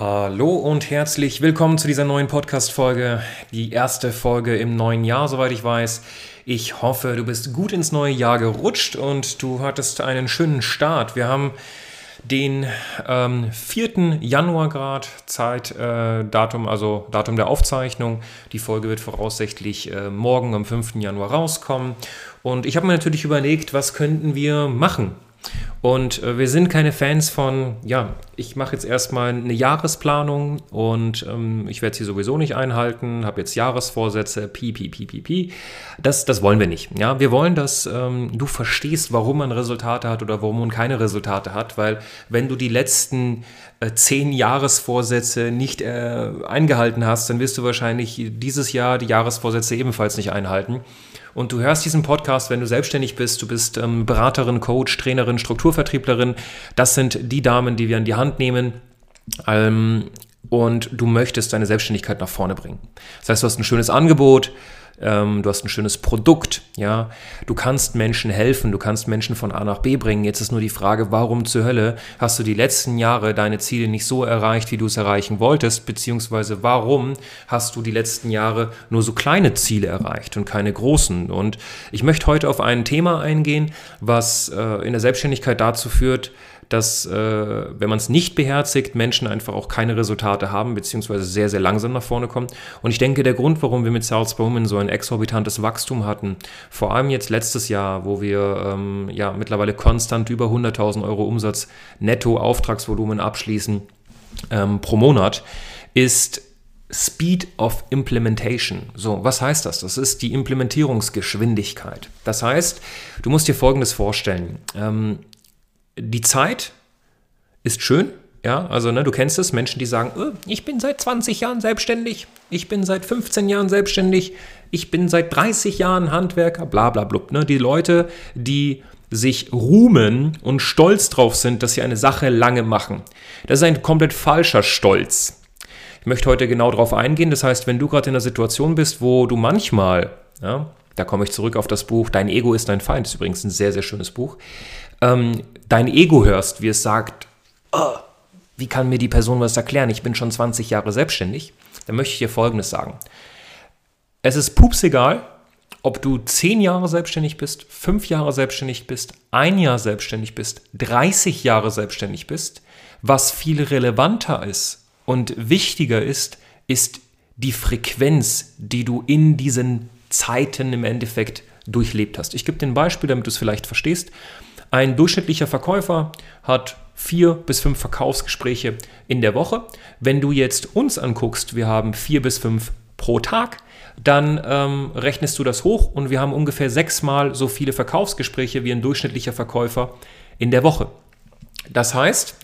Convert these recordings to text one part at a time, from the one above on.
Hallo und herzlich willkommen zu dieser neuen Podcast-Folge. Die erste Folge im neuen Jahr, soweit ich weiß. Ich hoffe, du bist gut ins neue Jahr gerutscht und du hattest einen schönen Start. Wir haben den ähm, 4. Januar gerade, Zeitdatum, äh, also Datum der Aufzeichnung. Die Folge wird voraussichtlich äh, morgen am 5. Januar rauskommen. Und ich habe mir natürlich überlegt, was könnten wir machen und äh, wir sind keine Fans von, ja, ich mache jetzt erstmal eine Jahresplanung und ähm, ich werde sie sowieso nicht einhalten, habe jetzt Jahresvorsätze, pi, pi, pi, pi, pi. Das, das wollen wir nicht. Ja, wir wollen, dass ähm, du verstehst, warum man Resultate hat oder warum man keine Resultate hat, weil wenn du die letzten äh, zehn Jahresvorsätze nicht äh, eingehalten hast, dann wirst du wahrscheinlich dieses Jahr die Jahresvorsätze ebenfalls nicht einhalten. Und du hörst diesen Podcast, wenn du selbstständig bist, du bist ähm, Beraterin, Coach, Trainerin, Strukturvertrieblerin. Das sind die Damen, die wir an die Hand nehmen. Ähm, und du möchtest deine Selbstständigkeit nach vorne bringen. Das heißt, du hast ein schönes Angebot, ähm, du hast ein schönes Produkt, ja, du kannst Menschen helfen, du kannst Menschen von A nach B bringen. Jetzt ist nur die Frage, warum zur Hölle hast du die letzten Jahre deine Ziele nicht so erreicht, wie du es erreichen wolltest, beziehungsweise warum hast du die letzten Jahre nur so kleine Ziele erreicht und keine großen? Und ich möchte heute auf ein Thema eingehen, was äh, in der Selbstständigkeit dazu führt, dass, äh, wenn man es nicht beherzigt, Menschen einfach auch keine Resultate haben, beziehungsweise sehr, sehr langsam nach vorne kommen. Und ich denke, der Grund, warum wir mit Sales Bowman so ein exorbitantes Wachstum hatten, vor allem jetzt letztes Jahr, wo wir ähm, ja mittlerweile konstant über 100.000 Euro Umsatz netto Auftragsvolumen abschließen ähm, pro Monat, ist Speed of Implementation. So, was heißt das? Das ist die Implementierungsgeschwindigkeit. Das heißt, du musst dir Folgendes vorstellen. Ähm, die Zeit ist schön, ja, also ne, du kennst es, Menschen, die sagen, oh, ich bin seit 20 Jahren selbstständig, ich bin seit 15 Jahren selbstständig, ich bin seit 30 Jahren Handwerker, bla bla blub. Ne? Die Leute, die sich ruhmen und stolz drauf sind, dass sie eine Sache lange machen. Das ist ein komplett falscher Stolz. Ich möchte heute genau darauf eingehen. Das heißt, wenn du gerade in einer Situation bist, wo du manchmal, ja, da komme ich zurück auf das Buch Dein Ego ist dein Feind, ist übrigens ein sehr, sehr schönes Buch, ähm, dein Ego hörst, wie es sagt, oh, wie kann mir die Person was erklären? Ich bin schon 20 Jahre selbstständig. Dann möchte ich dir Folgendes sagen. Es ist pups egal, ob du 10 Jahre selbstständig bist, 5 Jahre selbstständig bist, ein Jahr selbstständig bist, 30 Jahre selbstständig bist. Was viel relevanter ist und wichtiger ist, ist die Frequenz, die du in diesen Zeiten im Endeffekt durchlebt hast. Ich gebe dir ein Beispiel, damit du es vielleicht verstehst. Ein durchschnittlicher Verkäufer hat vier bis fünf Verkaufsgespräche in der Woche. Wenn du jetzt uns anguckst, wir haben vier bis fünf pro Tag, dann ähm, rechnest du das hoch und wir haben ungefähr sechsmal so viele Verkaufsgespräche wie ein durchschnittlicher Verkäufer in der Woche. Das heißt,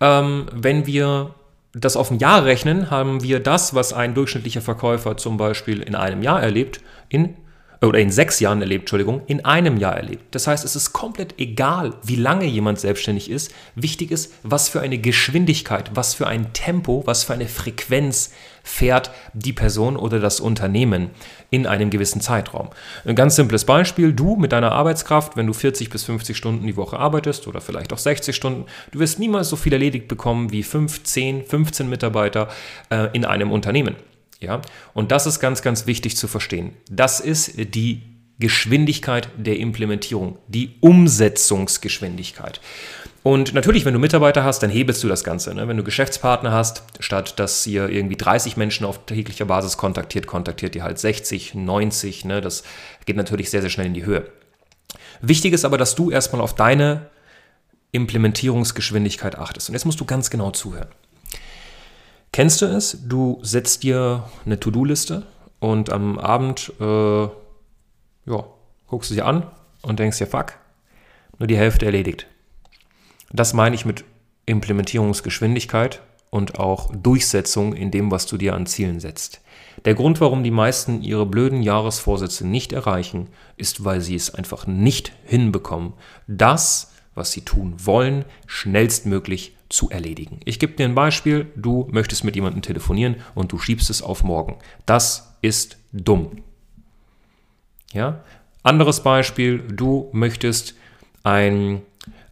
ähm, wenn wir das auf ein Jahr rechnen, haben wir das, was ein durchschnittlicher Verkäufer zum Beispiel in einem Jahr erlebt, in oder in sechs Jahren erlebt, Entschuldigung, in einem Jahr erlebt. Das heißt, es ist komplett egal, wie lange jemand selbstständig ist. Wichtig ist, was für eine Geschwindigkeit, was für ein Tempo, was für eine Frequenz fährt die Person oder das Unternehmen in einem gewissen Zeitraum. Ein ganz simples Beispiel, du mit deiner Arbeitskraft, wenn du 40 bis 50 Stunden die Woche arbeitest oder vielleicht auch 60 Stunden, du wirst niemals so viel erledigt bekommen wie 5, 10, 15 Mitarbeiter äh, in einem Unternehmen. Ja? Und das ist ganz, ganz wichtig zu verstehen. Das ist die Geschwindigkeit der Implementierung, die Umsetzungsgeschwindigkeit. Und natürlich, wenn du Mitarbeiter hast, dann hebelst du das Ganze. Ne? Wenn du Geschäftspartner hast, statt dass ihr irgendwie 30 Menschen auf täglicher Basis kontaktiert, kontaktiert ihr halt 60, 90. Ne? Das geht natürlich sehr, sehr schnell in die Höhe. Wichtig ist aber, dass du erstmal auf deine Implementierungsgeschwindigkeit achtest. Und jetzt musst du ganz genau zuhören. Kennst du es? Du setzt dir eine To-Do-Liste und am Abend äh, ja, guckst du sie an und denkst dir, fuck, nur die Hälfte erledigt. Das meine ich mit Implementierungsgeschwindigkeit und auch Durchsetzung in dem, was du dir an Zielen setzt. Der Grund, warum die meisten ihre blöden Jahresvorsätze nicht erreichen, ist, weil sie es einfach nicht hinbekommen, das, was sie tun wollen, schnellstmöglich zu erledigen. Ich gebe dir ein Beispiel, du möchtest mit jemandem telefonieren und du schiebst es auf morgen. Das ist dumm. Ja? Anderes Beispiel, du möchtest ein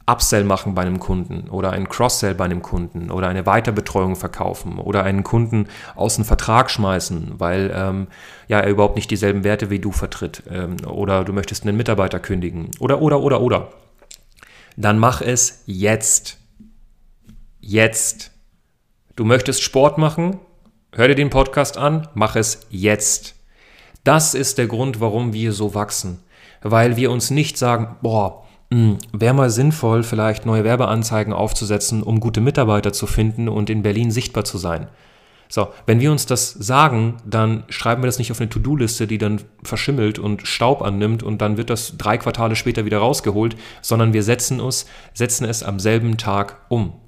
Upsell machen bei einem Kunden oder ein Cross-Sell bei einem Kunden oder eine Weiterbetreuung verkaufen oder einen Kunden aus dem Vertrag schmeißen, weil ähm, ja, er überhaupt nicht dieselben Werte wie du vertritt ähm, oder du möchtest einen Mitarbeiter kündigen oder, oder, oder, oder. Dann mach es jetzt. Jetzt. Du möchtest Sport machen? Hör dir den Podcast an, mach es jetzt. Das ist der Grund, warum wir so wachsen. Weil wir uns nicht sagen, boah, hm, wäre mal sinnvoll, vielleicht neue Werbeanzeigen aufzusetzen, um gute Mitarbeiter zu finden und in Berlin sichtbar zu sein. So, wenn wir uns das sagen, dann schreiben wir das nicht auf eine To-Do-Liste, die dann verschimmelt und Staub annimmt und dann wird das drei Quartale später wieder rausgeholt, sondern wir setzen es, setzen es am selben Tag um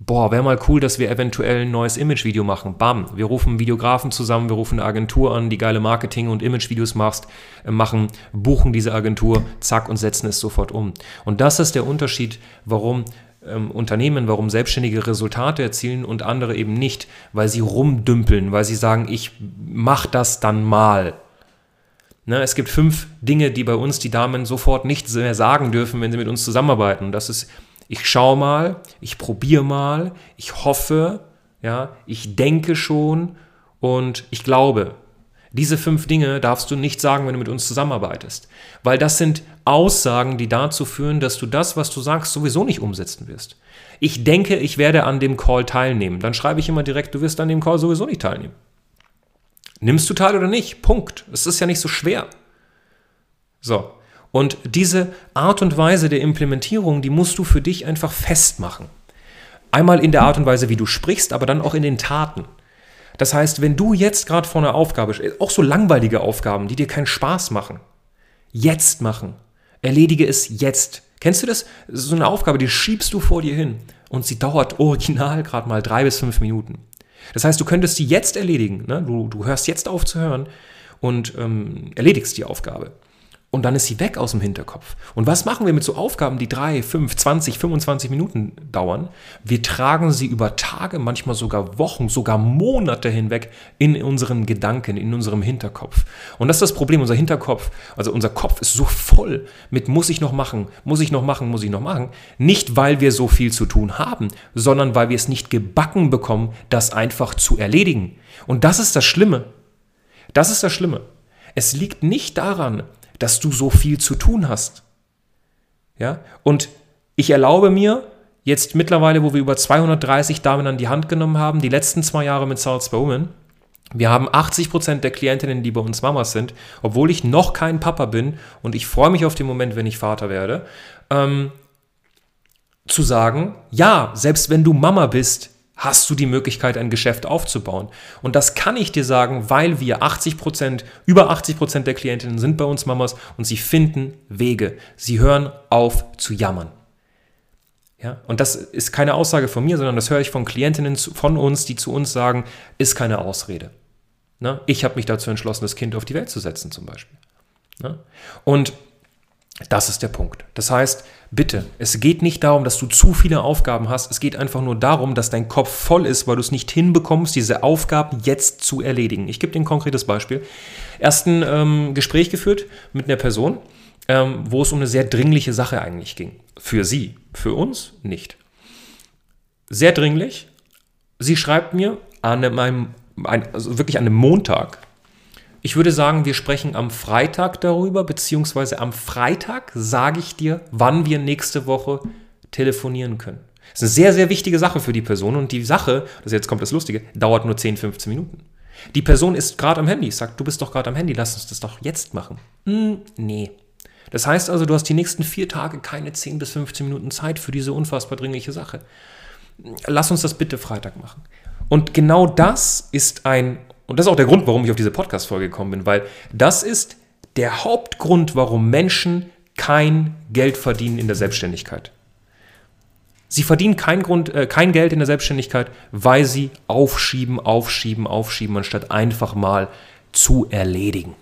boah, wäre mal cool, dass wir eventuell ein neues Image-Video machen. Bam, wir rufen Videografen zusammen, wir rufen eine Agentur an, die geile Marketing- und Image-Videos machst, äh, machen, buchen diese Agentur, zack und setzen es sofort um. Und das ist der Unterschied, warum ähm, Unternehmen, warum Selbstständige Resultate erzielen und andere eben nicht, weil sie rumdümpeln, weil sie sagen, ich mach das dann mal. Ne, es gibt fünf Dinge, die bei uns die Damen sofort nicht mehr sagen dürfen, wenn sie mit uns zusammenarbeiten. Das ist ich schaue mal, ich probiere mal, ich hoffe, ja, ich denke schon und ich glaube. Diese fünf Dinge darfst du nicht sagen, wenn du mit uns zusammenarbeitest, weil das sind Aussagen, die dazu führen, dass du das, was du sagst, sowieso nicht umsetzen wirst. Ich denke, ich werde an dem Call teilnehmen. Dann schreibe ich immer direkt, du wirst an dem Call sowieso nicht teilnehmen. Nimmst du teil oder nicht? Punkt. Es ist ja nicht so schwer. So, und diese Art und Weise der Implementierung, die musst du für dich einfach festmachen. Einmal in der Art und Weise, wie du sprichst, aber dann auch in den Taten. Das heißt, wenn du jetzt gerade vor einer Aufgabe auch so langweilige Aufgaben, die dir keinen Spaß machen, jetzt machen. Erledige es jetzt. Kennst du das? das so eine Aufgabe, die schiebst du vor dir hin und sie dauert original gerade mal drei bis fünf Minuten. Das heißt, du könntest sie jetzt erledigen. Ne? Du, du hörst jetzt auf zu hören und ähm, erledigst die Aufgabe und dann ist sie weg aus dem Hinterkopf. Und was machen wir mit so Aufgaben, die drei, fünf, 20, 25 Minuten dauern? Wir tragen sie über Tage, manchmal sogar Wochen, sogar Monate hinweg in unseren Gedanken, in unserem Hinterkopf. Und das ist das Problem, unser Hinterkopf, also unser Kopf ist so voll mit muss ich noch machen, muss ich noch machen, muss ich noch machen. Nicht, weil wir so viel zu tun haben, sondern weil wir es nicht gebacken bekommen, das einfach zu erledigen. Und das ist das Schlimme. Das ist das Schlimme. Es liegt nicht daran, dass du so viel zu tun hast. Ja? Und ich erlaube mir, jetzt mittlerweile, wo wir über 230 Damen an die Hand genommen haben, die letzten zwei Jahre mit by Women, wir haben 80 Prozent der Klientinnen, die bei uns Mamas sind, obwohl ich noch kein Papa bin und ich freue mich auf den Moment, wenn ich Vater werde, ähm, zu sagen, ja, selbst wenn du Mama bist, hast du die Möglichkeit, ein Geschäft aufzubauen. Und das kann ich dir sagen, weil wir 80 Prozent, über 80 Prozent der Klientinnen sind bei uns Mamas und sie finden Wege. Sie hören auf zu jammern. Ja, und das ist keine Aussage von mir, sondern das höre ich von Klientinnen von uns, die zu uns sagen, ist keine Ausrede. Ne? Ich habe mich dazu entschlossen, das Kind auf die Welt zu setzen zum Beispiel. Ne? Und das ist der Punkt. Das heißt, bitte, es geht nicht darum, dass du zu viele Aufgaben hast. Es geht einfach nur darum, dass dein Kopf voll ist, weil du es nicht hinbekommst, diese Aufgaben jetzt zu erledigen. Ich gebe dir ein konkretes Beispiel. Erst ein ähm, Gespräch geführt mit einer Person, ähm, wo es um eine sehr dringliche Sache eigentlich ging. Für sie, für uns nicht. Sehr dringlich. Sie schreibt mir an meinem, also wirklich an einem Montag, ich würde sagen, wir sprechen am Freitag darüber, beziehungsweise am Freitag sage ich dir, wann wir nächste Woche telefonieren können. Das ist eine sehr, sehr wichtige Sache für die Person und die Sache, das jetzt kommt das Lustige, dauert nur 10, 15 Minuten. Die Person ist gerade am Handy, sagt, du bist doch gerade am Handy, lass uns das doch jetzt machen. Hm, nee. Das heißt also, du hast die nächsten vier Tage keine 10 bis 15 Minuten Zeit für diese unfassbar dringliche Sache. Lass uns das bitte Freitag machen. Und genau das ist ein und das ist auch der Grund, warum ich auf diese Podcast-Folge gekommen bin, weil das ist der Hauptgrund, warum Menschen kein Geld verdienen in der Selbstständigkeit. Sie verdienen kein, Grund, äh, kein Geld in der Selbstständigkeit, weil sie aufschieben, aufschieben, aufschieben, anstatt einfach mal zu erledigen.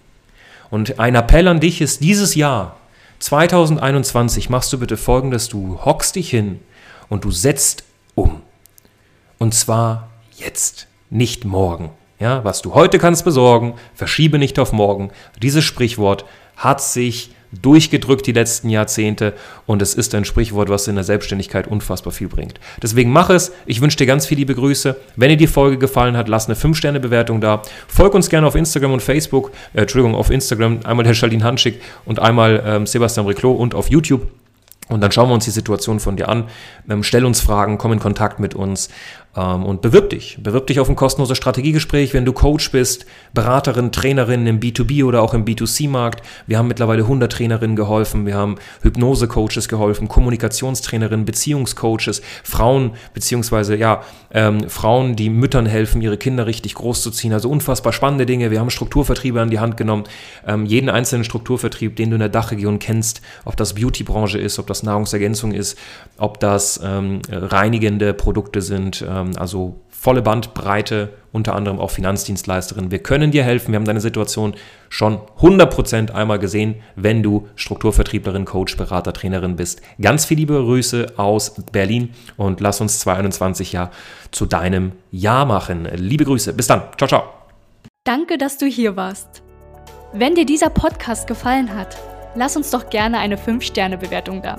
Und ein Appell an dich ist, dieses Jahr, 2021, machst du bitte folgendes, du hockst dich hin und du setzt um. Und zwar jetzt, nicht morgen. Ja, was du heute kannst besorgen, verschiebe nicht auf morgen. Dieses Sprichwort hat sich durchgedrückt die letzten Jahrzehnte und es ist ein Sprichwort, was in der Selbstständigkeit unfassbar viel bringt. Deswegen mach es. Ich wünsche dir ganz viele liebe Grüße. Wenn dir die Folge gefallen hat, lass eine 5-Sterne-Bewertung da. Folg uns gerne auf Instagram und Facebook. Äh, Entschuldigung, auf Instagram einmal der Charlene Hanschick und einmal ähm, Sebastian Reclos und auf YouTube. Und dann schauen wir uns die Situation von dir an, ähm, stell uns Fragen, komm in Kontakt mit uns und bewirb dich. Bewirb dich auf ein kostenloses Strategiegespräch, wenn du Coach bist, Beraterin, Trainerin im B2B oder auch im B2C-Markt. Wir haben mittlerweile 100 Trainerinnen geholfen, wir haben Hypnose-Coaches geholfen, Kommunikationstrainerinnen, Beziehungscoaches, Frauen beziehungsweise ja ähm, Frauen, die Müttern helfen, ihre Kinder richtig groß zu ziehen. Also unfassbar spannende Dinge. Wir haben Strukturvertriebe an die Hand genommen. Ähm, jeden einzelnen Strukturvertrieb, den du in der Dachregion kennst, ob das Beauty-Branche ist, ob das Nahrungsergänzung ist, ob das ähm, reinigende Produkte sind. Ähm, ähm, also volle Bandbreite, unter anderem auch Finanzdienstleisterin. Wir können dir helfen. Wir haben deine Situation schon 100% einmal gesehen, wenn du Strukturvertrieblerin, Coach, Berater, Trainerin bist. Ganz viele liebe Grüße aus Berlin und lass uns 2021 ja zu deinem Jahr machen. Liebe Grüße. Bis dann. Ciao, ciao. Danke, dass du hier warst. Wenn dir dieser Podcast gefallen hat, lass uns doch gerne eine 5-Sterne-Bewertung da.